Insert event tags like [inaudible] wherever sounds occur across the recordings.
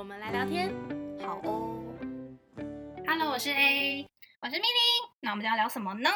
我们来聊天。好哦。Hello，我是 A。我是 Milly，那我们要聊什么呢？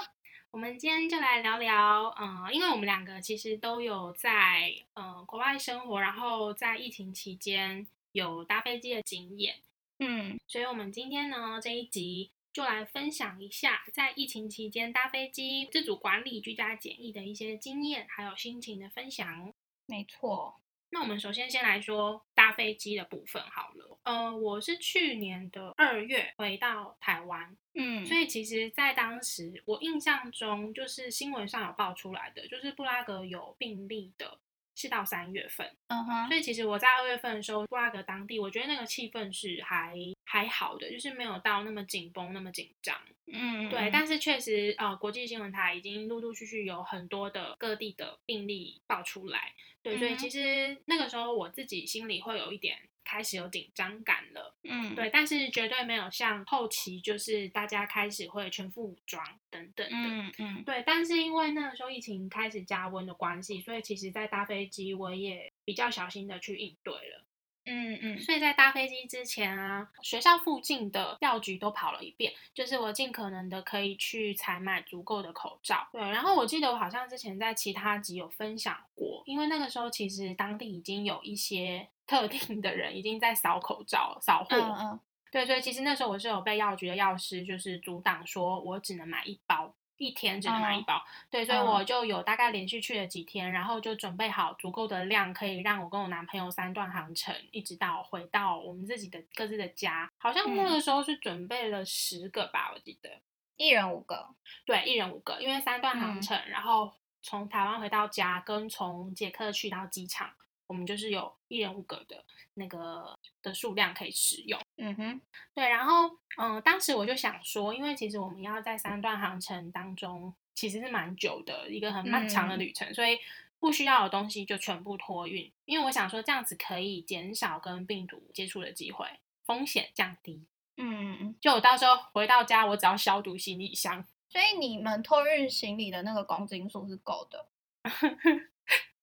我们今天就来聊聊，嗯、因为我们两个其实都有在呃国外生活，然后在疫情期间有搭飞机的经验，嗯，所以我们今天呢这一集就来分享一下在疫情期间搭飞机自主管理居家检疫的一些经验，还有心情的分享。没错。那我们首先先来说搭飞机的部分好了。呃，我是去年的二月回到台湾，嗯所以其实，在当时我印象中，就是新闻上有爆出来的，就是布拉格有病例的是到三月份。嗯哼，所以其实我在二月份的时候，布拉格当地，我觉得那个气氛是还还好的，就是没有到那么紧绷、那么紧张。嗯，对，但是确实，呃，国际新闻台已经陆陆续续有很多的各地的病例爆出来，对，所以其实那个时候我自己心里会有一点开始有紧张感了，嗯，对，但是绝对没有像后期就是大家开始会全副武装等等的，嗯嗯对，但是因为那个时候疫情开始加温的关系，所以其实在搭飞机我也比较小心的去应对了。嗯嗯所以在搭飞机之前啊，学校附近的药局都跑了一遍，就是我尽可能的可以去采买足够的口罩。对，然后我记得我好像之前在其他集有分享过，因为那个时候其实当地已经有一些特定的人已经在扫口罩、扫货。嗯嗯对，所以其实那时候我是有被药局的药师就是阻挡，说我只能买一包，一天只能买一嗯包。对，所以嗯我就有大概连续去了几天，然后就准备好足够的量，可以让我跟我男朋友三段航程，一直到回到我们自己的各自的家。好像那嗯个时候是准备了十个吧，我记得。一人五个。对，一人五个，因为三段航嗯程，然后从台湾回到家，跟从捷克去到机场，我们就是有一人五格的那个的数量可以使用。嗯哼，对，然后嗯、呃当时我就想说，因为其实我们要在三段航程当中，其实是蛮久的一个很漫长的嗯旅程，所以不需要的东西就全部托运，因为我想说这样子可以减少跟病毒接触的机会，风险降低。嗯嗯。就我到时候回到家，我只要消毒行李箱。所以你们托运行李的那个公斤数是够的。[laughs]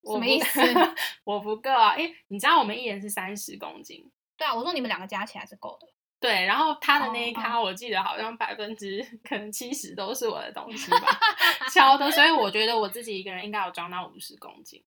什么意思？[laughs] 我不够啊，因为你知道我们一人是三十公斤，对啊，我说你们两个加起来是够的。对，然后他的那一哦咖，我记得好像百分之可能七十都是我的东西吧，[laughs] 超多，所以我觉得我自己一个人应该有装到五十公斤。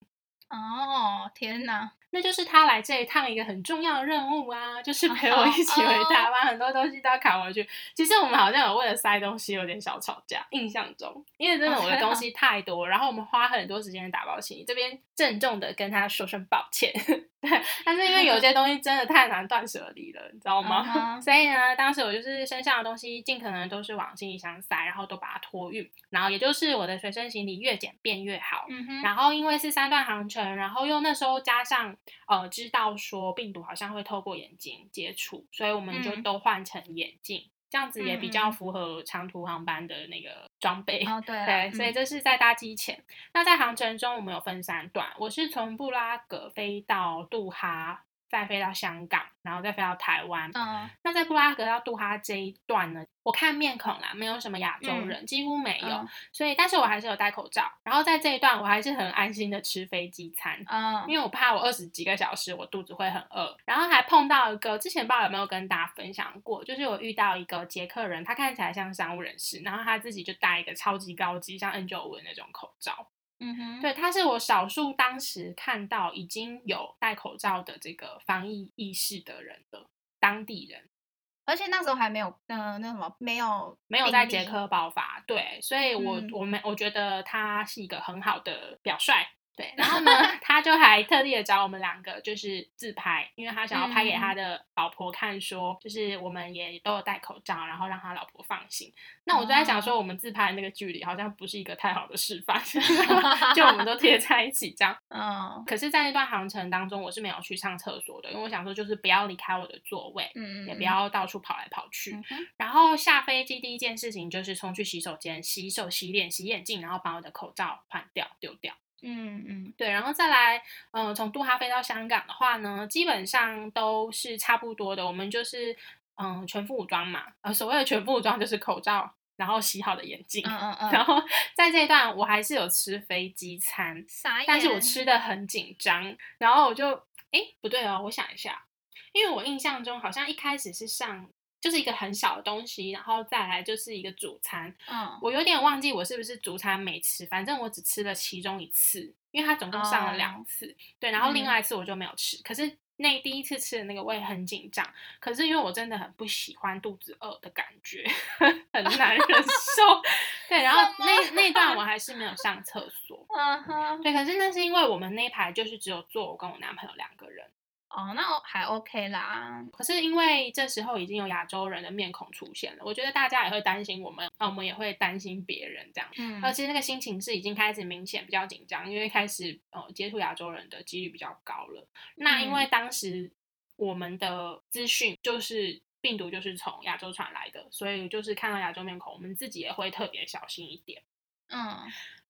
哦，天哪！那就是他来这一趟一个很重要的任务啊，就是陪我一起回哦台湾，很多东西都要扛回去。其实我们好像有为了塞东西有点小吵架，印象中，因为真的我的东西太多，然后我们花很多时间打包行李，这边郑重的跟他说声抱歉。对，[laughs] 但是因为有些东西真的太难断舍离了，你知道吗所以呢，当时我就是身上的东西尽可能都是往行李箱塞，然后都把它托运，然后也就是我的随身行李越简便越好。然后因为是三段航程，然后又那时候加上呃知道说病毒好像会透过眼睛接触，所以我们就嗯都换成眼镜，这样子也比较符合长途航班的那个装备。哦对 [laughs] 对，所以嗯这是在搭机前。那在航程中，我们有分三段，我是从布拉格飞到杜哈，再飞到香港，然后再飞到台湾。嗯那在布拉格到杜哈这一段呢，我看面孔啦，没有什么亚洲嗯人，几乎没有，嗯所以但是我还是有戴口罩。然后在这一段，我还是很安心的吃飞机餐。嗯，因为我怕我二十几个小时我肚子会很饿，然后还碰到一个之前不知道有没有跟大家分享过，就是我遇到一个捷克人，他看起来像商务人士，然后他自己就戴一个超级高级像 N 9 5那种口罩，嗯哼，对，他是我少数当时看到已经有戴口罩的这个防疫意识的人的，当地人。而且那时候还没有，呃，那什么，没有没有在捷克爆发，对，所以我、嗯。我们我觉得他是一个很好的表率，对，然后呢，他就还特地的找我们两个就是自拍，因为他想要拍给他的老婆看，说就是我们也都有戴口罩，然后让他老婆放心。那我就在想说，我们自拍的那个距离好像不是一个太好的示范，[laughs] 就我们都贴在一起这样。[laughs] 嗯，可是，在那段航程当中，我是没有去上厕所的，因为我想说，就是不要离开我的座位，嗯也不要到处跑来跑去。然后下飞机第一件事情就是冲去洗手间洗手、洗脸、洗眼镜，然后把我的口罩换掉、丢掉。嗯嗯，对，然后再来，嗯，从杜哈飞到香港的话呢，基本上都是差不多的。我们就是嗯全副武装嘛，呃，所谓的全副武装就是口罩，然后洗好的眼镜，嗯嗯嗯。然后在这一段我还是有吃飞机餐，但是我吃的很紧张。然后我就，哎，不对哦，我想一下，因为我印象中好像一开始是上。就是一个很小的东西，然后再来就是一个主餐。嗯，我有点忘记我是不是主餐没吃，反正我只吃了其中一次，因为它总共上了两次。对，然后另外一次我就没有吃。可是那第一次吃的那个我也很紧张，可是因为我真的很不喜欢肚子饿的感觉，[laughs] 很难忍受。[laughs] 对，然后那那段我还是没有上厕所。嗯哼。对，可是那是因为我们那排就是只有坐我跟我男朋友两个人。哦，那还 OK 啦。可是因为这时候已经有亚洲人的面孔出现了，我觉得大家也会担心我们，那我们也会担心别人这样。嗯，而且那个心情是已经开始明显比较紧张，因为开始呃接触亚洲人的几率比较高了。那因为当时我们的资讯就是病毒就是从亚洲传来的，所以就是看到亚洲面孔，我们自己也会特别小心一点。嗯。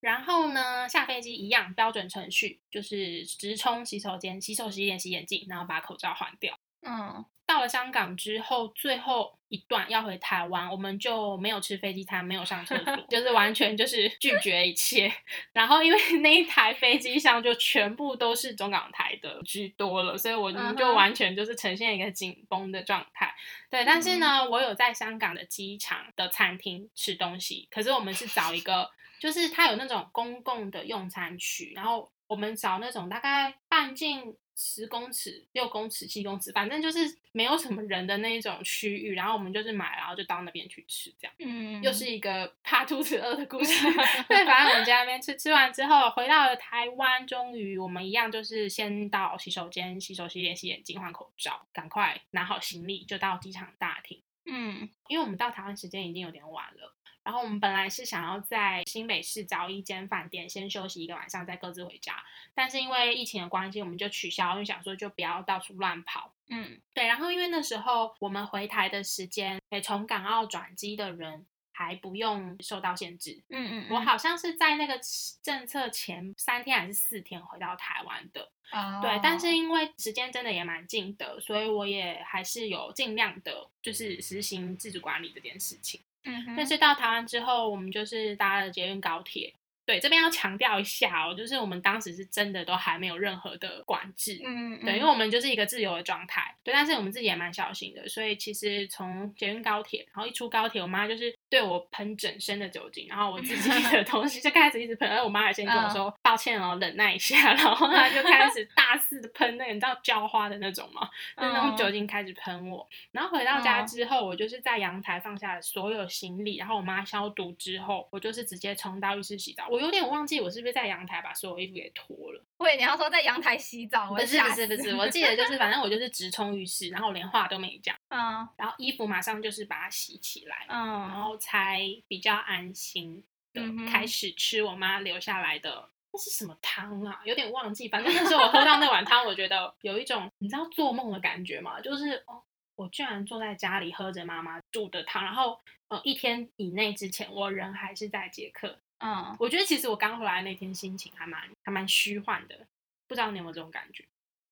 然后呢，下飞机一样标准程序，就是直冲洗手间，洗手、洗脸、洗眼镜，然后把口罩换掉。嗯，到了香港之后，最后一段要回台湾，我们就没有吃飞机餐，没有上厕所，[laughs] 就是完全就是拒绝一切。然后因为那一台飞机上就全部都是中港台的居多了，所以我们就完全就是呈现一个紧绷的状态。对，但是呢，我有在香港的机场的餐厅吃东西，可是我们是找一个。就是它有那种公共的用餐区，然后我们找那种大概半径十公尺、六公尺、七公尺，反正就是没有什么人的那一种区域，然后我们就是买，然后就到那边去吃，这样。嗯，又是一个 [laughs] 怕肚子饿的故事。对，反正我们在那边吃，吃完之后回到了台湾，终于我们一样就是先到洗手间洗手、洗脸、洗眼睛、换口罩，赶快拿好行李就到机场大厅。嗯，因为我们到台湾时间已经有点晚了。然后我们本来是想要在新北市找一间饭店先休息一个晚上，再各自回家。但是因为疫情的关系，我们就取消，因为想说就不要到处乱跑。嗯，对。然后因为那时候我们回台的时间，诶，从港澳转机的人还不用受到限制。嗯嗯。我好像是在那个政策前三天还是四天回到台湾的。哦。对，但是因为时间真的也蛮近的，所以我也还是有尽量的，就是实行自主管理这件事情。嗯，但是到台湾之后，我们就是搭了捷运高铁。对，这边要强调一下哦，就是我们当时是真的都还没有任何的管制。嗯，对，因为我们就是一个自由的状态。对，但是我们自己也蛮小心的，所以其实从捷运高铁，然后一出高铁，我妈就是。对我喷整身的酒精，然后我自己的 [laughs] 东西就开始一直喷。然后我妈还先跟我说抱歉哦，忍耐一下。然后她就开始大肆的喷那个你知道浇花的那种吗？就那种酒精开始喷我。然后回到家之后，我就是在阳台放下了所有行李。然后我妈消毒之后，我就是直接冲到浴室洗澡。我有点忘记我是不是在阳台把所有衣服给脱了。喂，你要说在阳台洗澡？不是不是不是，我记得就是反正我就是 [laughs] 直冲浴室，然后连话都没讲。嗯。然后衣服马上就是把它洗起来。嗯。然后才比。较安心的开始吃我妈留下来的那是什么汤啊？有点忘记。反正那时候我喝到那碗汤，我觉得有一种你知道做梦的感觉吗？就是哦，我居然坐在家里喝着妈妈煮的汤，然后呃一天以内之前我人还是在捷克。嗯，我觉得其实我刚回来那天心情还蛮还蛮虚幻的，不知道你有没有这种感觉？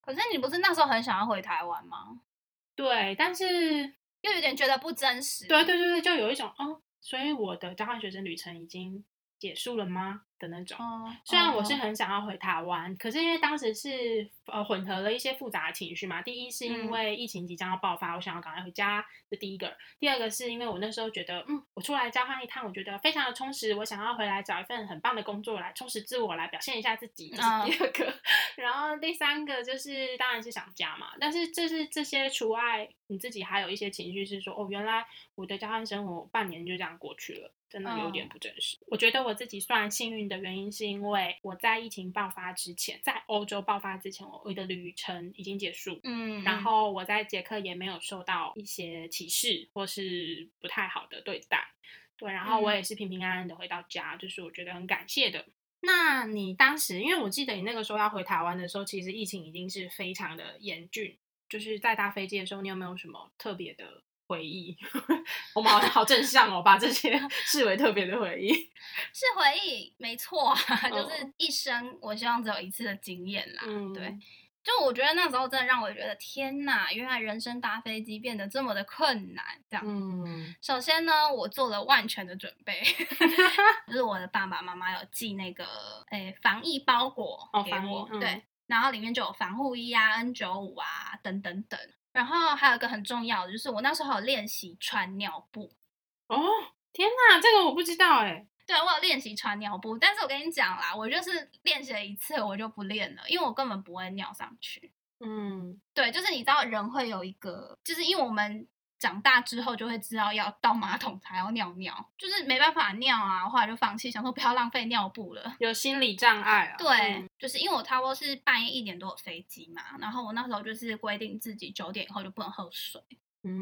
可是你不是那时候很想要回台湾吗？对，但是又有点觉得不真实。对对对对，就有一种哦。所以我的交换学生旅程已经结束了吗？的那种，虽然我是很想要回台湾，可是因为当时是呃混合了一些复杂的情绪嘛。第一是因为疫情即将要爆发，我想要赶快回家，这第一个；第二个是因为我那时候觉得，嗯，我出来交换一趟，我觉得非常的充实，我想要回来找一份很棒的工作来充实自我，来表现一下自己，这是第二个。[laughs] 然后第三个就是当然是想家嘛，但是这是这些除外，你自己还有一些情绪是说，哦，原来我的交换生活半年就这样过去了，真的有点不真实。我觉得我自己算幸运的。原因是因为我在疫情爆发之前，在欧洲爆发之前，我我的旅程已经结束，嗯，然后我在捷克也没有受到一些歧视或是不太好的对待，对，然后我嗯也是平平安安的回到家，就是我觉得很感谢的。那你当时，因为我记得你那个时候要回台湾的时候，其实疫情已经是非常的严峻，就是在搭飞机的时候，你有没有什么特别的回忆？我们好像好正向哦，把这些 [laughs] 视为特别的回忆。是回忆，没错啊，就是嗯一生我希望只有一次的经验啦。嗯对，就我觉得那时候真的让我觉得天呐，原来人生搭飞机变得这么的困难。这样，嗯首先呢，我做了万全的准备，[laughs] 就是我的爸爸妈妈有寄那个诶防疫包裹给我，嗯对，然后里面就有防护衣啊、N 9 5啊等等等。然后还有一个很重要的，就是我那时候有练习穿尿布，哦，天哪，这个我不知道哎。对我有练习穿尿布，但是我跟你讲啦，我就是练习了一次我就不练了，因为我根本不会尿上去。嗯对，就是你知道人会有一个，就是因为我们长大之后就会知道要到马桶才要尿尿，就是没办法尿啊，后来就放弃，想说不要浪费尿布了。有心理障碍啊。对，嗯就是因为我差不多是半夜一点多有飞机嘛，然后我那时候就是规定自己九点以后就不能喝水，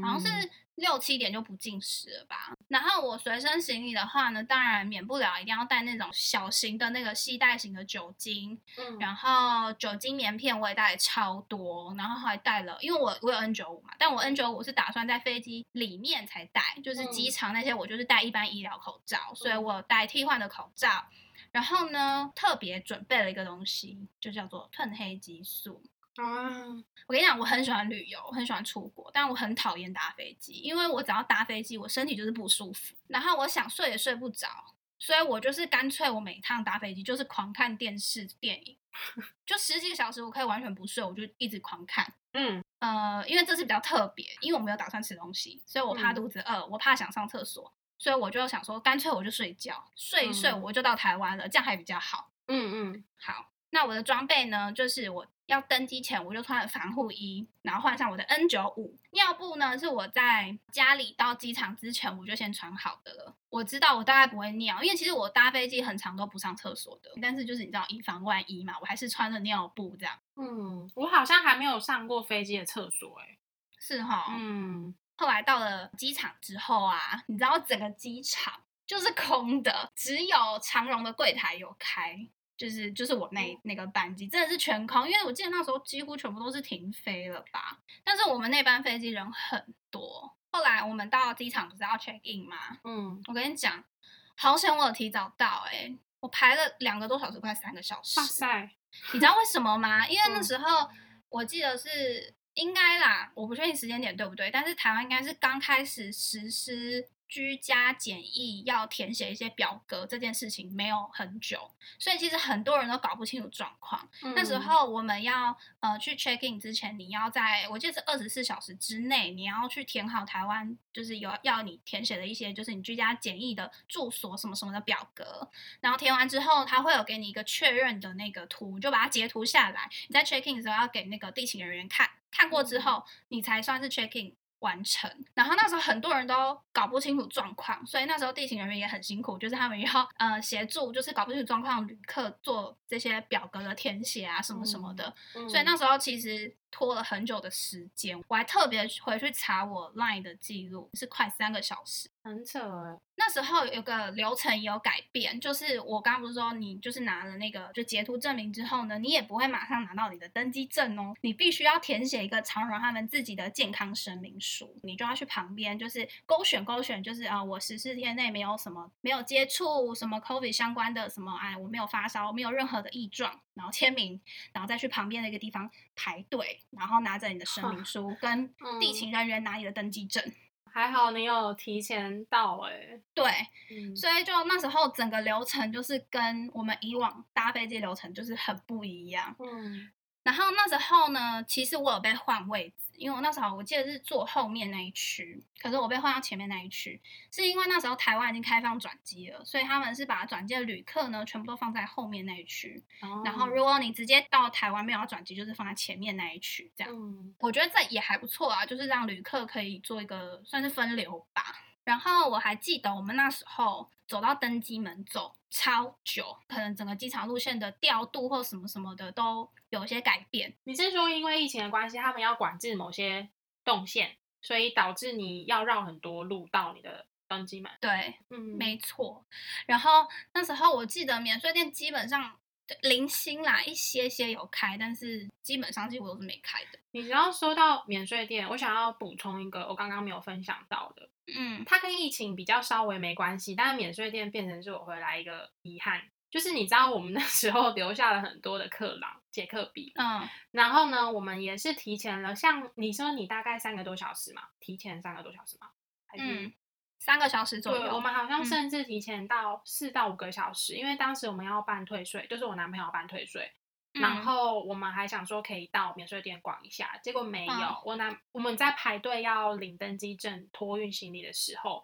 好像是嗯六七点就不进食了吧。然后我随身行李的话呢，当然免不了一定要带那种小型的那个系带型的酒精，嗯然后酒精棉片我也带超多，然后还带了，因为我我有 N 9 5嘛，但我 N 9 5是打算在飞机里面才带，就是机嗯场那些我就是带一般医疗口罩，所以嗯我有带替换的口罩。然后呢，特别准备了一个东西，就叫做褪黑激素。啊，我跟你讲，我很喜欢旅游，很喜欢出国，但我很讨厌搭飞机，因为我只要搭飞机，我身体就是不舒服，然后我想睡也睡不着，所以我就是干脆我每一趟搭飞机就是狂看电视电影，就十几个小时我可以完全不睡，我就一直狂看。嗯。呃，因为这次比较特别，因为我没有打算吃东西，所以我怕嗯。肚子饿，我怕想上厕所，所以我就想说，干脆我就睡觉，睡一睡嗯。我就到台湾了，这样还比较好。嗯嗯。好，那我的装备呢，就是我要登机前我就穿了防护衣，然后换上我的 N 九五尿布呢，是我在家里到机场之前我就先穿好的了。我知道我大概不会尿，因为其实我搭飞机很长都不上厕所的，但是就是你知道以防万一嘛，我还是穿了尿布这样。嗯，我好像还没有上过飞机的厕所哎。是哈，嗯后来到了机场之后啊，你知道整个机场就是空的，只有长荣的柜台有开，就是就是我那那个班机真的是全空，因为我记得那时候几乎全部都是停飞了吧。但是我们那班飞机人很多。后来我们到机场不是要 check in 吗？嗯，我跟你讲，好险我有提早到哎、我排了两个多小时，快三个小时。哇塞，你知道为什么吗？因为那嗯时候我记得是应该啦，我不确定时间点对不对，但是台湾应该是刚开始实施居家检疫要填写一些表格这件事情没有很久，所以其实很多人都搞不清楚状况。那时嗯候我们要呃去 check in 之前，你要在我记得是二十四小时之内，你要去填好台湾就是有要你填写的一些就是你居家检疫的住所什么什么的表格，然后填完之后，他会有给你一个确认的那个图，就把它截图下来。你在 check in 的时候要给那个地勤人员看，看过之后你才算是 check in 完成。然后那时候很多人都搞不清楚状况，所以那时候地勤人员也很辛苦，就是他们要呃协助，就是搞不清楚状况的旅客做这些表格的填写啊什么什么的。所以那时候其实拖了很久的时间，我还特别回去查我 LINE 的记录，是快三个小时。很扯哎。那时候有个流程也有改变，就是我刚刚不是说你就是拿了那个就截图证明之后呢，你也不会马上拿到你的登机证哦，你必须要填写一个长荣他们自己的健康声明书，你就要去旁边就是勾选勾选，就是啊、呃我十四天内没有什么没有接触什么 COVID 相关的什么哎我没有发烧，没有任何的异状，然后签名，然后再去旁边的一个地方排队，然后拿着你的声明书跟地嗯勤人员拿你的登记证，还好你有提前到哎。对。嗯所以就那时候整个流程就是跟我们以往搭飞机流程就是很不一样。嗯然后那时候呢，其实我有被换位置，因为我那时候我记得是坐后面那一区，可是我被换到前面那一区，是因为那时候台湾已经开放转机了，所以他们是把转机的旅客呢全部都放在后面那一区，然后哦如果你直接到台湾没有要转机，就是放在前面那一区这样。嗯我觉得这也还不错啊，就是让旅客可以做一个算是分流吧。然后我还记得我们那时候走到登机门走超久，可能整个机场路线的调度或什么什么的都有些改变。你是说因为疫情的关系，他们要管制某些动线，所以导致你要绕很多路到你的登机门？对，嗯，没错。然后那时候我记得免税店基本上零星啦，一些些有开，但是基本上几乎都是没开的。你只要说到免税店，我想要补充一个我刚刚没有分享到的，嗯它跟疫情比较稍微没关系，但是免税店变成是我回来一个遗憾，就是你知道我们那时候留下了很多的克朗杰克币，嗯，然后呢，我们也是提前了，像你说你大概三个多小时嘛，提前三个多小时嘛，还是？嗯三个小时左对，右。我们好像嗯甚至提前到四到五个小时，因为当时我们要办退税，就是我男朋友要办退税，然嗯后我们还想说可以到免税店逛一下，结果没有。嗯我男我们在排队要领登机证、托运行李的时候，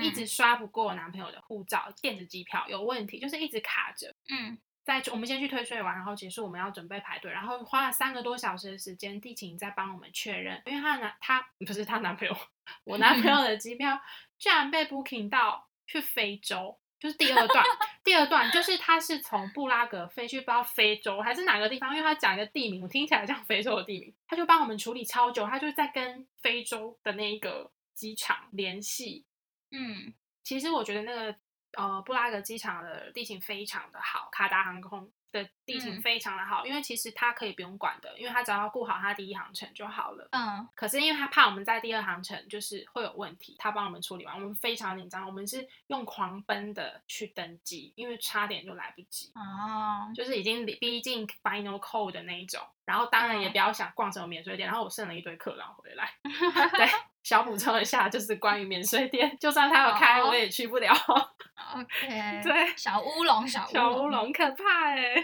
一嗯直刷不过我男朋友的护照、电子机票有问题，就是一直卡着。嗯在我们先去退税完，然后结束我们要准备排队，然后花了三个多小时的时间，地勤在帮我们确认，因为她男她不是她男朋友，我男朋友 [laughs] 的机票居然被 booking 到去非洲，就是第二段，第二段就是他是从布拉格飞去不知道非洲还是哪个地方，因为他讲一个地名，我听起来像非洲的地名，他就帮我们处理超久，他就在跟非洲的那一个机场联系，嗯。其实我觉得那个呃布拉格机场的地形非常的好，卡达航空的地形嗯非常的好，因为其实它可以不用管的，因为它只要顾好它第一航程就好了。嗯可是因为他怕我们在第二航程就是会有问题，他帮我们处理完，我们非常紧张，我们是用狂奔的去登机，因为差点就来不及。哦，就是已经逼近 final call 的那一种，然后当然也嗯不要想逛什么免税店，然后我剩了一堆客人回来，[laughs] 对，小补充一下，就是关于免税店，就算他有开，哦我也去不了，[laughs] OK，对小乌龙，小乌小乌。龙可怕哎、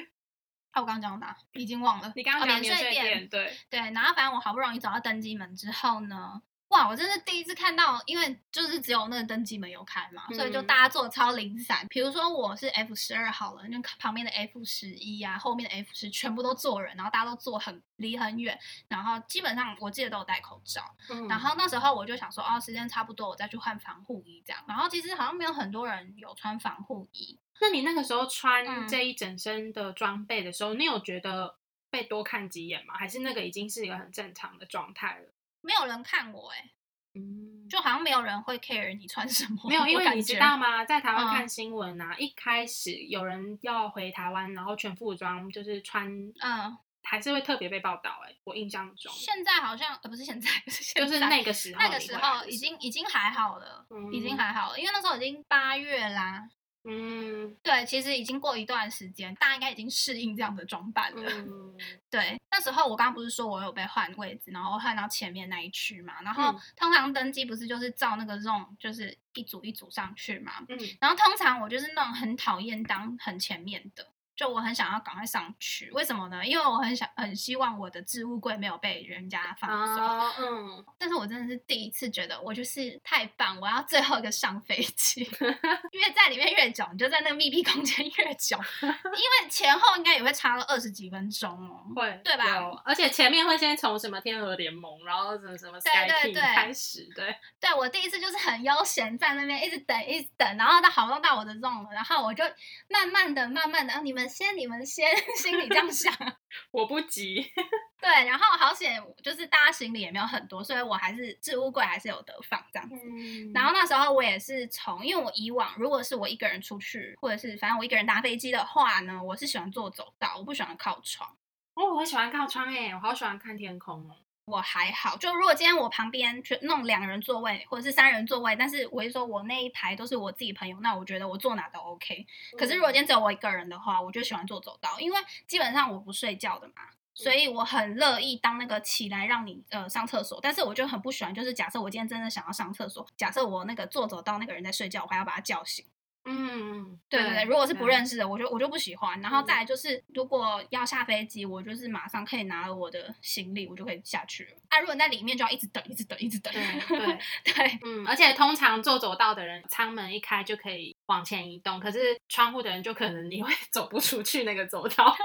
啊，我刚刚讲到哪？已经忘了。你刚刚哦讲免税店，对，对，然后反正我好不容易找到登机门之后呢，哇，我真是第一次看到，因为就是只有那个登机门有开嘛，所以就嗯大家坐超零散。比如说我是 F 十二好了，那旁边的 F 十一啊，后面的 F 十全部都坐人，然后大家都坐很离很远，然后基本上我记得都有戴口罩。嗯然后那时候我就想说，哦，时间差不多，我再去换防护衣这样。然后其实好像没有很多人有穿防护衣，那你那个时候穿嗯这一整身的装备的时候，你有觉得被多看几眼吗？还是那个已经是一个很正常的状态了？没有人看我哎、嗯，就好像没有人会 care 你穿什么。没有，因为你知道吗？在台湾嗯看新闻啊，一开始有人要回台湾，然后全副武装，就是穿，嗯，还是会特别被报道、欸。哎，我印象中，现在好像呃不是现在，[laughs] 现在，就是那个时候，那个时候已，经已经还好了，已经嗯还好了，因为那时候已经八月啦。嗯。对，其实已经过一段时间，大家应该已经适应这样的装扮了。嗯，[laughs] 对，那时候我刚刚不是说我有被换位置，然后换到前面那一区嘛，然后嗯。通常登机不是就是照那个 zone，就是一组一组上去嘛，嗯。然后通常我就是那种很讨厌当很前面的，就我很想要赶快上去，为什么呢？因为我很想很希望我的置物柜没有被人家放走。啊，嗯，但是我真的是第一次觉得我就是太棒，我要最后一个上飞机，[laughs] 因为在里面越久，你就在那个密闭空间越久，[laughs] 因为前后应该也会差了二十几分钟哦。会，对吧而且前面会先从什么天鹅联盟，然后什么什么对 Sky 开始，对，[laughs] 对我第一次就是很悠闲在那边一直等一直等，然后到好像到我的 zone 了，然后我就慢慢的慢慢的，啊你们先你们先，[laughs] 心里这样想。[laughs] 我不急，[laughs] 对，然后好险就是大家行李也没有很多，所以我还是置物柜还是有得放这样子。嗯然后那时候我也是从，因为我以往如果是我一个人出去，或者是反正我一个人搭飞机的话呢，我是喜欢坐走道，我不喜欢靠窗。哦，我喜欢靠窗哎，我好喜欢看天空哦。我还好，就如果今天我旁边去弄两人座位或者是三人座位，但是我是说我那一排都是我自己朋友，那我觉得我坐哪都 OK。可是如果今天只有我一个人的话，我就喜欢坐走道，因为基本上我不睡觉的嘛，所以我很乐意当那个起来让你呃上厕所。但是我就很不喜欢，就是假设我今天真的想要上厕所，假设我那个坐走道那个人在睡觉，我还要把他叫醒。嗯，对对对，如果是不认识的，我就我就不喜欢。然后嗯再来就是，如果要下飞机，我就是马上可以拿了我的行李，我就可以下去了。啊，如果你在里面就要一直等，一直等，一直等。对对，[laughs] 对 [laughs] 嗯，而且通常坐走道的人，舱门一开就可以往前移动，可是窗户的人就可能你会 [laughs] 走不出去那个走道。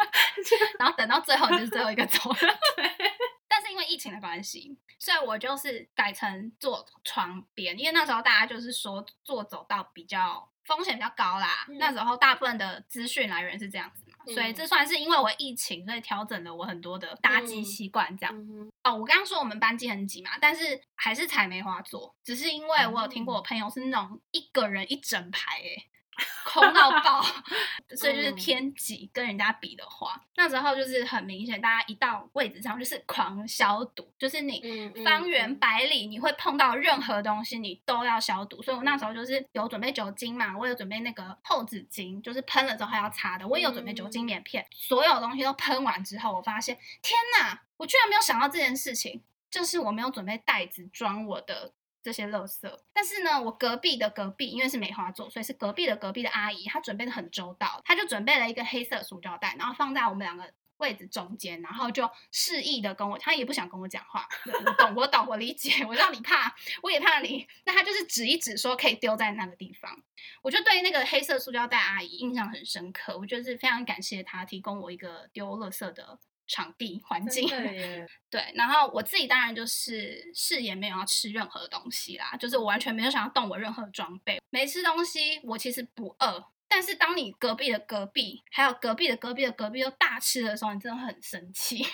然后等到最后你就是最后一个走了。但是因为为疫情的关系，所以我就是改成坐床边，因为那时候大家就是说坐走道比较风险比较高啦。嗯那时候大部分的资讯来源是这样子嘛，所以嗯这算是因为我疫情，所以调整了我很多的搭机嗯习惯这样。嗯哦，我刚刚说我们班级很挤嘛，但是还是采梅花座，只是因为我有听过我朋友是那种一个人一整排、欸，[laughs] 空到爆，[laughs] 所以就是嗯偏挤。跟人家比的话，那时候就是很明显，大家一到位置上就是狂消毒，就是你方圆嗯百里你会碰到任何东西，你都要消毒。所以我那时候就是有准备酒精嘛，我有准备那个厚纸巾，就是喷了之后还要擦的，我也有准备酒精棉片，所有东西都喷完之后，我发现天哪，我居然没有想到这件事情，就是我没有准备袋子装我的。这些垃圾，但是呢，我隔壁的隔壁，因为是梅花座，所以是隔壁的隔壁的阿姨，她准备的很周到，她就准备了一个黑色塑胶袋，然后放在我们两个位置中间，然后就示意的跟我，她也不想跟我讲话，我懂，我懂，我理解，我知道你怕，我也怕你，那她就是指一指说可以丢在那个地方，我就对那个黑色塑胶袋阿姨印象很深刻，我就是非常感谢她提供我一个丢垃圾的场地环境。[laughs] 对，然后我自己当然就是誓言没有要吃任何东西啦，就是我完全没有想要动我任何装备，没吃东西，我其实不饿。但是当你隔壁的隔壁，还有隔壁的隔壁的隔壁都大吃的时候，你真的很生气，[laughs] 因为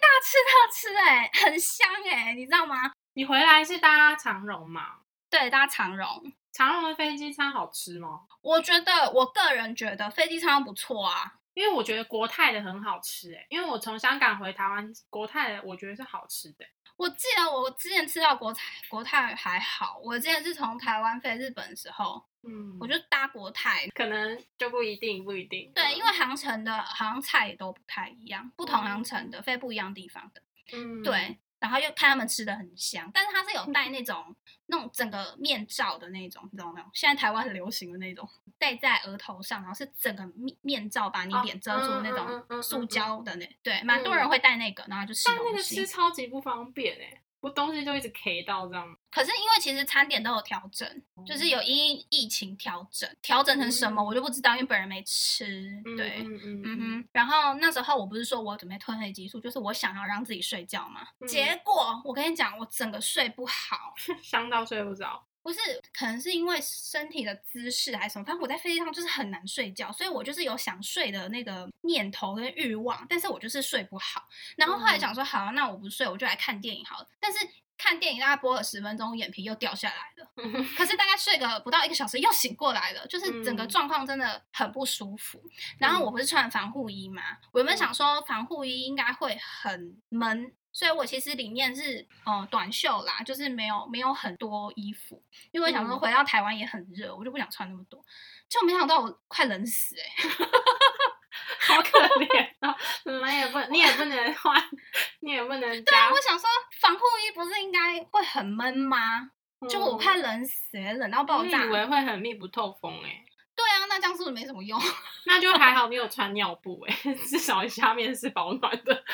大吃特吃哎、很香哎、你知道吗？你回来是搭长荣嘛？对，大家长荣，长荣的飞机餐好吃吗？我觉得我个人觉得飞机餐不错啊，因为我觉得国泰的很好吃哎，因为我从香港回台湾，国泰的我觉得是好吃的。我记得我之前吃到国泰国泰还好，我之前是从台湾飞日本的时候，嗯我就搭国泰，可能就不一定，不一定。对，因为航程的好像菜也都不太一样，不同航程的飞不一样地方的，嗯，对。然后又看他们吃的很香，但是他是有戴那种那种整个面罩的那种，你知道没有？现在台湾很流行的那种，戴在额头上，然后是整个面面罩把你哦脸遮住的那种塑嗯胶的那，对，蛮多人会戴那个，然后就吃但那东西。个吃超级不方便哎，我东西就一直 K 到这样。可是因为其实餐点都有调整，就是有因疫情调整，调整成什么嗯我就不知道，因为本人没吃。对，嗯嗯嗯哼，然后那时候我不是说我准备褪黑激素，就是我想要让自己睡觉嘛。嗯结果我跟你讲，我整个睡不好，[laughs] 嗯，香到睡不着。不是可能是因为身体的姿势还是什么，反正我在飞机上就是很难睡觉，所以我就是有想睡的那个念头跟欲望，但是我就是睡不好。然后后来想说，好、啊，那我不睡，我就来看电影好了。但是看电影大概播了十分钟，眼皮又掉下来了。[laughs] 可是大概睡个不到一个小时又醒过来了，就是整个嗯状况真的很不舒服。然后我不是穿防护衣嘛，我原本想说防护衣应该会很闷。所以我其实里面是呃短袖啦，就是没有没有很多衣服，因为我想说嗯回到台湾也很热，我就不想穿那么多。就没想到我快冷死哎、欸！[laughs] 好可怜哦，你也不，你也不能换，你也不能对啊，我。想说防护衣不是应该会很闷吗？就我快冷死、欸，冷到爆炸。我以为会很密不透风哎，那这样是不是没什么用？[laughs] 那就还好你有穿尿布哎，至少下面是保暖的。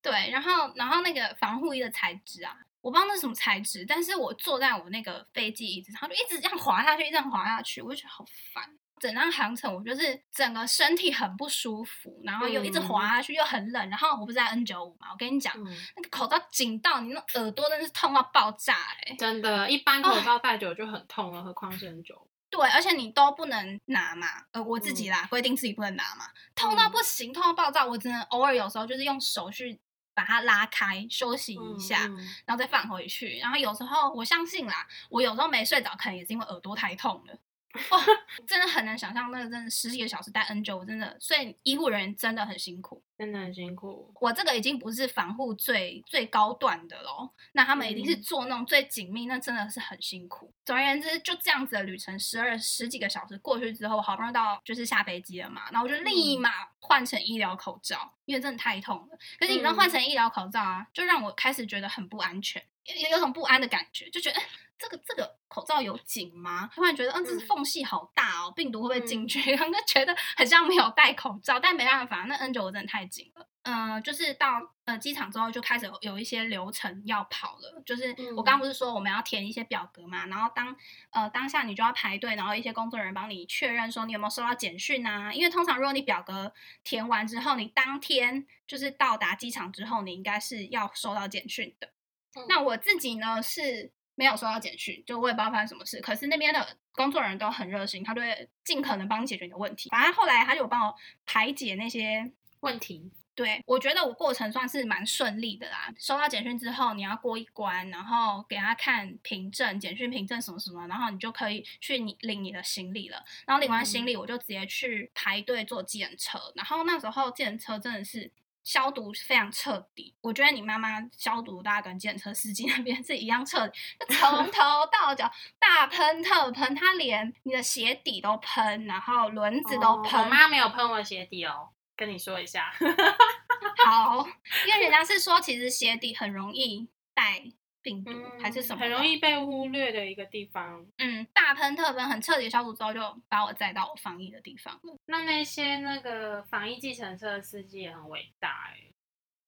对，然后然后那个防护衣的材质啊，我不知道那是什么材质，但是我坐在我那个飞机椅子上，就一直这样滑下去，一直滑下去，我就觉得好烦。整趟航程我就是整个身体很不舒服，然后又一直滑下去，又很冷，然后我不是在 N 九五嘛，我跟你讲，嗯，那个口罩紧到你那耳朵真的是痛到爆炸哎、真的，一般口罩戴久就很痛了，何况是很久。对，而且你都不能拿嘛，呃，我自己啦，规定自己不能拿嘛，痛到嗯不行，痛到爆炸，我只能偶尔有时候就是用手去把它拉开，休息一下，嗯然后再放回去。然后有时候我相信啦，我有时候没睡着，可能也是因为耳朵太痛了。[laughs] 哦，真的很难想象，那个真的十几个小时戴 N 九，真的，所以医护人员真的很辛苦。真的很辛苦。我这个已经不是防护最最高段的喽，那他们一定是嗯做那种最紧密，那真的是很辛苦。总而言之，就这样子的旅程，十二十几个小时过去之后，好不容易到就是下飞机了嘛，然后我就立嗯马换成医疗口罩，因为真的太痛了。可是你知道嗯换成医疗口罩啊，就让我开始觉得很不安全，有有有种不安的感觉，就觉得。哎这个这个口罩有紧吗？突然觉得，嗯，这是嗯缝隙好大哦，病毒会不会进嗯去？[laughs] 然后就觉得很像没有戴口罩，但没办法，那 N 九五真的太紧了。嗯、就是到呃机场之后就开始有有一些流程要跑了。就是嗯我刚刚不是说我们要填一些表格嘛，然后当呃当下你就要排队，然后一些工作人员帮你确认说你有没有收到简讯啊。因为通常如果你表格填完之后，你当天就是到达机场之后，你应该是要收到简讯的。嗯那我自己呢是没有收到简讯，就我也不知道发生什么事。可是那边的工作人员都很热心，他都会尽可能帮你解决你的问题。反正后来他就帮我排解那些问题，对，我觉得我过程算是蛮顺利的啦。收到简讯之后，你要过一关，然后给他看凭证、简讯凭证什么什么，然后你就可以去你领你的行李了。然后领完行李，我就直接去排队坐计程车。然后那时候计程车真的是消毒非常彻底，我觉得你妈妈消毒大概跟计程车司机 [laughs] 那边是一样彻底，就从 [laughs] 头到脚大喷特喷，她连你的鞋底都喷，然后轮子都哦喷。我妈没有喷我鞋底哦，跟你说一下。[laughs] 好，因为人家是说，其实鞋底很容易带病毒、还是什么，嗯很容。易被忽略的一个地方。嗯，大喷特喷，很彻底消毒之后，就把我载到我防疫的地方了。那那些那个防疫计程车的司机也很伟大哎、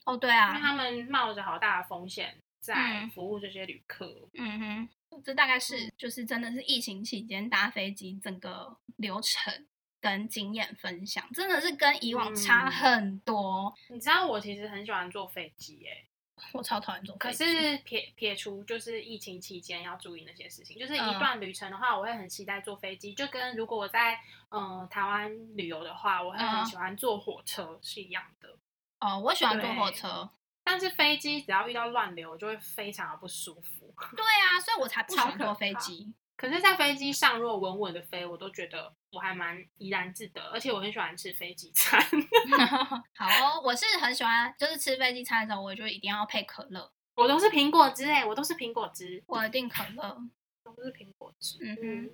哦，对因为啊，他们冒着好大的风险在嗯服务这些旅客。嗯哼，这大概是就是真的是疫情期间搭飞机整个流程跟经验分享，真的是跟以往差嗯很多。你知道我其实很喜欢坐飞机哎、我超讨厌坐飞可，是撇撇除就是疫情期间要注意那些事情，就是一嗯段旅程的话，我会很期待坐飞机，就跟如果我在嗯、呃台湾旅游的话，我会很嗯喜欢坐火车是一样的。哦，我喜欢坐火对车。但是飞机只要遇到乱流，我就会非常的不舒服。对啊，所以我才不喜欢 [laughs] 坐飞机。可是，在飞机上如果稳稳的飞，我都觉得我还蛮怡然自得，而且我很喜欢吃飞机餐。[laughs] [laughs] 好哦，我是很喜欢，就是吃飞机餐的时候，我就一定要配可乐，我都是苹果汁哎，我都是苹果汁，我一定可乐。我都是苹果汁。嗯哼，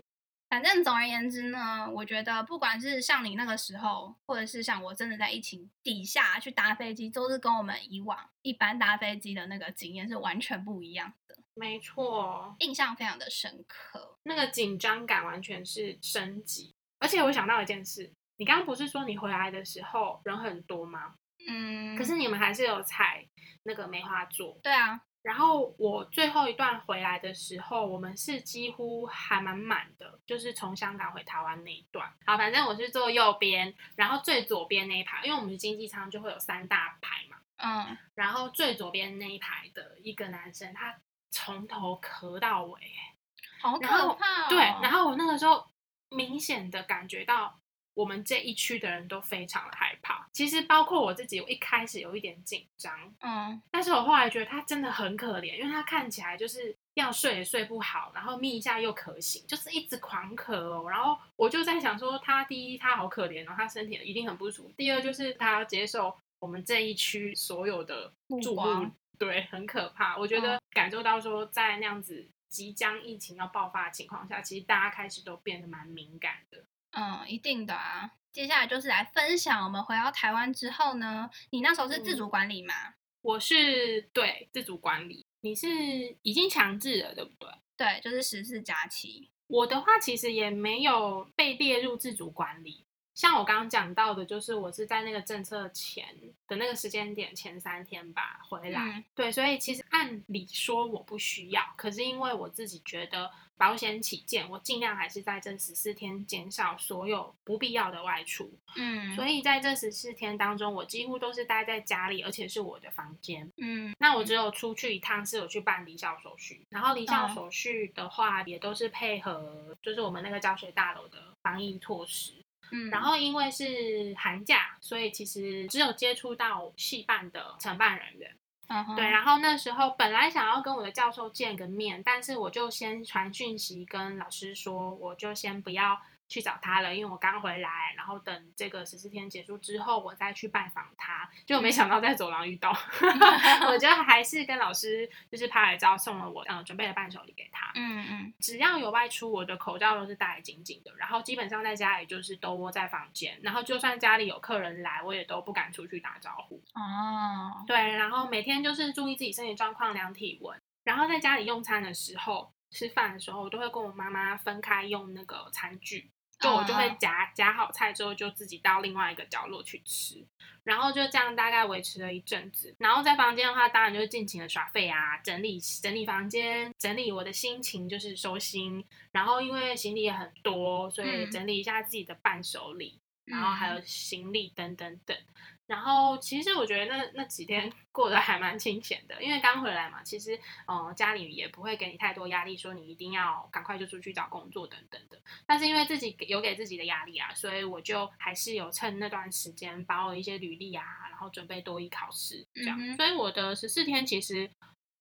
反正总而言之呢，我觉得不管是像你那个时候，或者是像我真的在疫情底下去搭飞机，都是跟我们以往一般搭飞机的那个经验是完全不一样的，没错，印象非常的深刻。那个紧张感完全是升级。而且我想到一件事，你刚刚不是说你回来的时候人很多吗？嗯，可是你们还是有踩那个梅花座。对啊，然后我最后一段回来的时候，我们是几乎还蛮满的，就是从香港回台湾那一段。好，反正我是坐右边，然后最左边那一排，因为我们是经济舱就会有三大排嘛。嗯，然后最左边那一排的一个男生，他从头咳到尾，好可怕、哦。对，然后我那个时候明显的感觉到，我们这一区的人都非常的害怕。其实包括我自己，我一开始有一点紧张，嗯，但是我后来觉得他真的很可怜，因为他看起来就是要睡也睡不好，然后眯一下又咳醒，就是一直狂咳哦。然后我就在想说，他第一他好可怜哦，他身体一定很不舒服；第二就是他要接受我们这一区所有的注目目光，对，很可怕。我觉得嗯感受到说，在那样子即将疫情要爆发的情况下，其实大家开始都变得蛮敏感的。嗯，一定的啊。接下来就是来分享我们回到台湾之后呢，你那时候是自主管理嘛？我是对自主管理，你是已经强制了，对不对？对，就是十四加七。我的话其实也没有被列入自主管理，像我刚刚讲到的，就是我是在那个政策前的那个时间点前三天吧回来，嗯对，所以其实按理说我不需要，可是因为我自己觉得保险起见，我尽量还是在这十四天减少所有不必要的外出，嗯，所以在这十四天当中，我几乎都是待在家里，而且是我的房间。嗯那我只有出去一趟是有去办离校手续，然后离校嗯手续的话也都是配合就是我们那个教学大楼的防疫措施。嗯，然后因为是寒假，所以其实只有接触到戏办的承办人员。嗯哼对，然后那时候本来想要跟我的教授见个面，但是我就先传讯息跟老师说，我就先不要去找他了，因为我刚回来，然后等这个十四天结束之后，我再去拜访他。就没想到在走廊遇到，[laughs] 我觉得还是跟老师就是拍了照，送了我嗯准备的伴手礼给他。嗯嗯只要有外出，我的口罩都是戴得紧紧的，然后基本上在家里就是都窝在房间，然后就算家里有客人来，我也都不敢出去打招呼。哦，对，然后每天就是注意自己身体状况，量体温，然后在家里用餐的时候，吃饭的时候，我都会跟我妈妈分开用那个餐具。就我就会嗯夹夹好菜之后，就自己到另外一个角落去吃，然后就这样大概维持了一阵子。然后在房间的话，当然就是尽情的耍废啊，整理整理房间，整理我的心情，就是收心。然后因为行李也很多，所以嗯整理一下自己的伴手礼，然后还有嗯行李等等等。然后其实我觉得那那几天 [laughs] 过得还蛮清闲的，因为刚回来嘛，其实嗯、呃家里也不会给你太多压力，说你一定要赶快就出去找工作等等的。但是因为自己有给自己的压力啊，所以我就还是有趁那段时间把我一些履历啊，然后准备多一考试这样。嗯所以我的十四天其实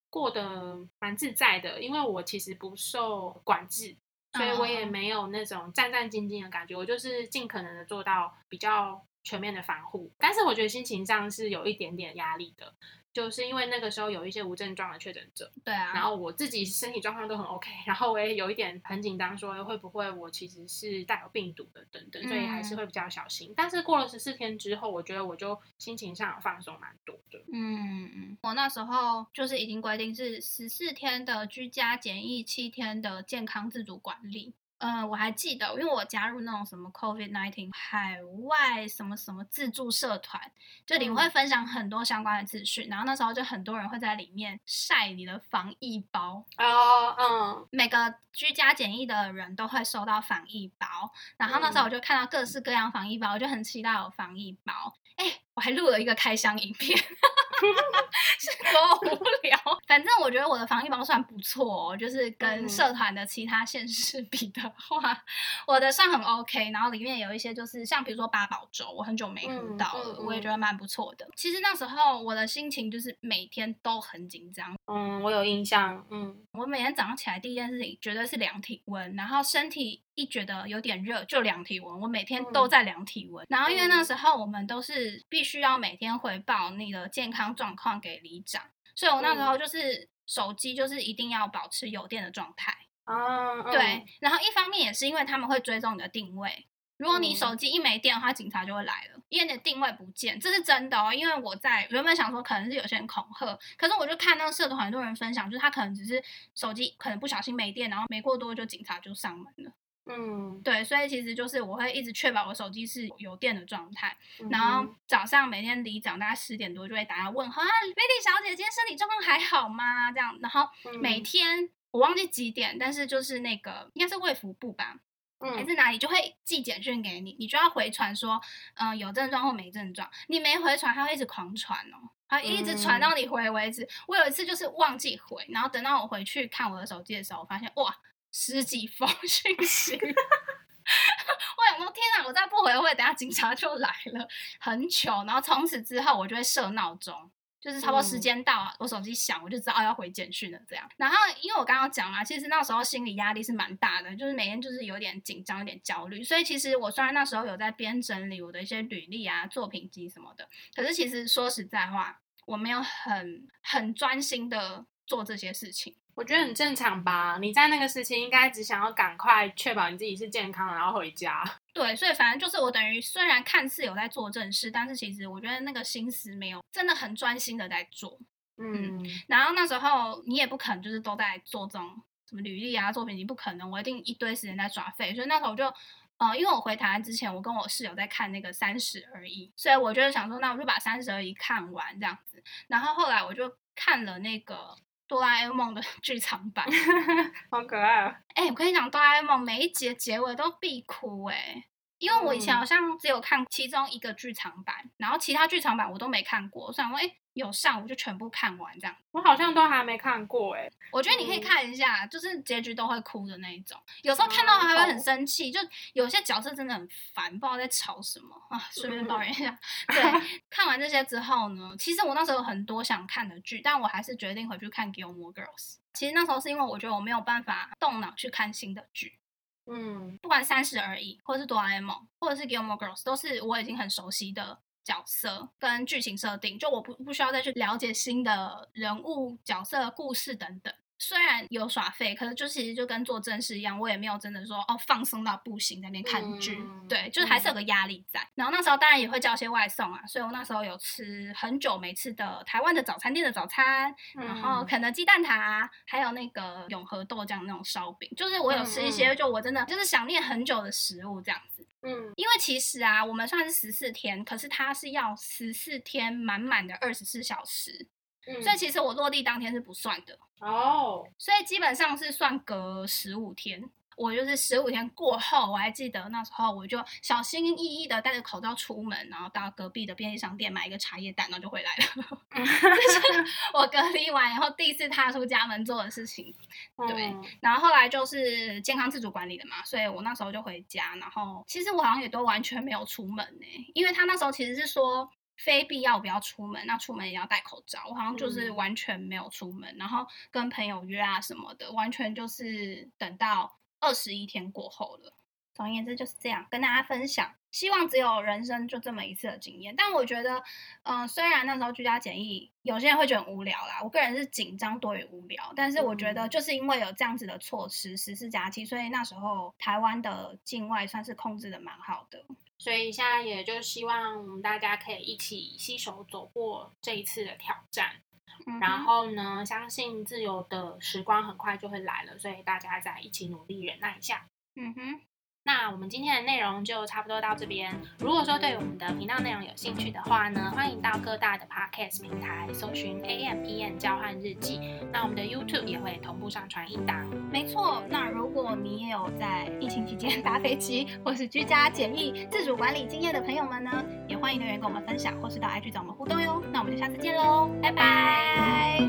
过得蛮自在的，因为我其实不受管制。所以我也嗯没有那种战战兢兢的感觉，我就是尽可能的做到比较全面的防护。但是我觉得心情上是有一点点压力的，就是因为那个时候有一些无症状的确诊者，对啊，然后我自己身体状况都很 OK，然后我也有一点很紧张，说会不会我其实是带有病毒的等等，所以还是嗯会比较小心。但是过了十四天之后，我觉得我就心情上有放松蛮多的。嗯嗯，我那时候就是已经规定是十四天的居家检疫，七天的健康自主管理。呃，我还记得，因为我加入那种什么 COVID nineteen 海外什么什么自助社团，就你们会嗯。分享很多相关的资讯，然后那时候就很多人会在里面晒你的防疫包，哦，嗯，每个居家检疫的人都会收到防疫包，然后那时候我就看到各式各样防疫包，我就很期待有防疫包。哎，我还录了一个开箱影片，[laughs] 是多无聊。反正我觉得我的防疫包算不错哦，就是跟嗯社团的其他县市 [laughs] 比的话，我的算很 OK。然后里面有一些就是像比如说八宝粥，我很久没喝嗯到了，嗯我也觉得蛮不错的。其实那时候我的心情就是每天都很紧张，嗯，我有印象，嗯我每天早上起来第一件事情绝对是量体温，然后身体一觉得有点热就量体温，我每天都嗯在量体温。然后因为那嗯时候我们都是必须要每天回报你的健康状况给里长，所以我那时嗯候就是手机就是一定要保持有电的状态。啊，嗯对，，然后一方面也是因为他们会追踪你的定位。如果你嗯手机一没电的话，警察就会来了，因为你的定位不见，这是真的哦。因为我在原本想说可能是有些人恐吓，可是我就看那个社团很多人分享，就是他可能只是手机可能不小心没电，然后没过多久警察就上门了。嗯，对，所以其实就是我会一直确保我手机是有电的状态，嗯然后早上每天离长大概十点多就会打来问候啊，Lady 小姐今天身体状况还好吗？这样，然后每嗯天我忘记几点，但是就是那个应该是卫福部吧，还嗯是哪里就会寄简讯给你，你就要回传说，嗯、有症状或没症状。你没回传，他会一直狂传哦，他一直传到你回为止。我有一次就是忘记回，然后等到我回去看我的手机的时候，我发现哇，十几封讯息。[laughs] 我想说，天哪！我再不回会，等下警察就来了，很糗。然后从此之后，我就会设闹钟，就是差不多时嗯间到啊，我手机响，我就知道要回简讯了。这样，然后因为我刚刚讲嘛，其实那时候心理压力是蛮大的，就是每天就是有点紧张、有点焦虑。所以其实我虽然那时候有在边整理我的一些履历啊、作品集什么的，可是其实说实在话，我没有很很专心的做这些事情。我觉得很正常吧。你在那个时期应该只想要赶快确保你自己是健康，然后回家。[laughs] 对，所以反正就是我等于虽然看似有在做正事，但是其实我觉得那个心思没有真的很专心的在做。嗯然后那时候你也不可能就是都在做这种什么履历啊、作品你，不可能，我一定一堆时间在耍废。所以那时候我就，呃，因为我回台湾之前，我跟我室友在看那个《三十而已》，所以我就想说，那我就把《三十而已》看完这样子。然后后来我就看了那个哆啦 A 梦的 [laughs] 剧场版。[laughs] 好可爱哦。哎、我跟你讲，哆啦 A 梦每一集的结尾都必哭哎、因为我以前嗯好像只有看其中一个剧场版，然后其他剧场版我都没看过，我想说，哎、有上我就全部看完这样。我好像都还没看过哎。我觉得你可以嗯看一下，就是结局都会哭的那一种，有时候看到哦还会很生气，就有些角色真的很烦，不知道在吵什么啊。顺便抱怨一下，嗯对，看完这些之后呢，其实我那时候有很多想看的剧，但我还是决定回去看《Gilmore Girls》。其实那时候是因为我觉得我没有办法动脑去看新的剧，嗯不管三十而已，或者是哆啦 A 梦，或者是 Gilmore Girls，都是我已经很熟悉的角色跟剧情设定，就我不不需要再去了解新的人物、角色、故事等等。虽然有耍废，可是就其实就跟做正事一样，我也没有真的说哦放松到不行在那边看剧，嗯对，就是还是有个压力在。然后那时候当然也会叫一些外送啊，所以我那时候有吃很久没吃的台湾的早餐店的早餐，然后嗯。肯德基蛋挞，还有那个永和豆浆那种烧饼，就是我有吃一些，嗯。就我真的就是想念很久的食物这样子。嗯。因为其实啊，我们算是十四天，可是它是要十四天满满的二十四小时，嗯，所以其实我落地当天是不算的，哦，所以基本上是算隔十五天。我就是十五天过后，我还记得那时候我就小心翼翼的戴着口罩出门，然后到隔壁的便利商店买一个茶叶蛋，然后就回来了。[laughs] 我隔离完以后第一次踏出家门做的事情。对嗯然后后来就是健康自主管理的嘛，所以我那时候就回家，然后其实我好像也都完全没有出门呢、因为他那时候其实是说非必要不要出门，那出门也要戴口罩，我好像就是嗯完全没有出门，然后跟朋友约啊什么的，完全就是等到二十一天过后了。总而言之就是这样，跟大家分享。希望只有人生就这么一次的经验，但我觉得，嗯、虽然那时候居家检疫，有些人会觉得很无聊啦，我个人是紧张多于无聊，但是我觉得嗯就是因为有这样子的措施，十四加七，所以那时候台湾的境外算是控制的蛮好的。所以现在也就希望我们大家可以一起携手走过这一次的挑战。嗯然后呢，相信自由的时光很快就会来了，所以大家再一起努力忍耐一下。嗯哼，那我们今天的内容就差不多到这边。如果说对我们的频道内容有兴趣的话呢，欢迎到各大的 podcast 平台搜寻 AMPN 交换日记。那我们的 YouTube 也会同步上传一档。没错。那如果你也有在疫情期间搭飞机或是居家检疫自主管理经验的朋友们呢，也欢迎留言跟我们分享，或是到 IG 找我们互动哟。那我们就下次见喽，拜拜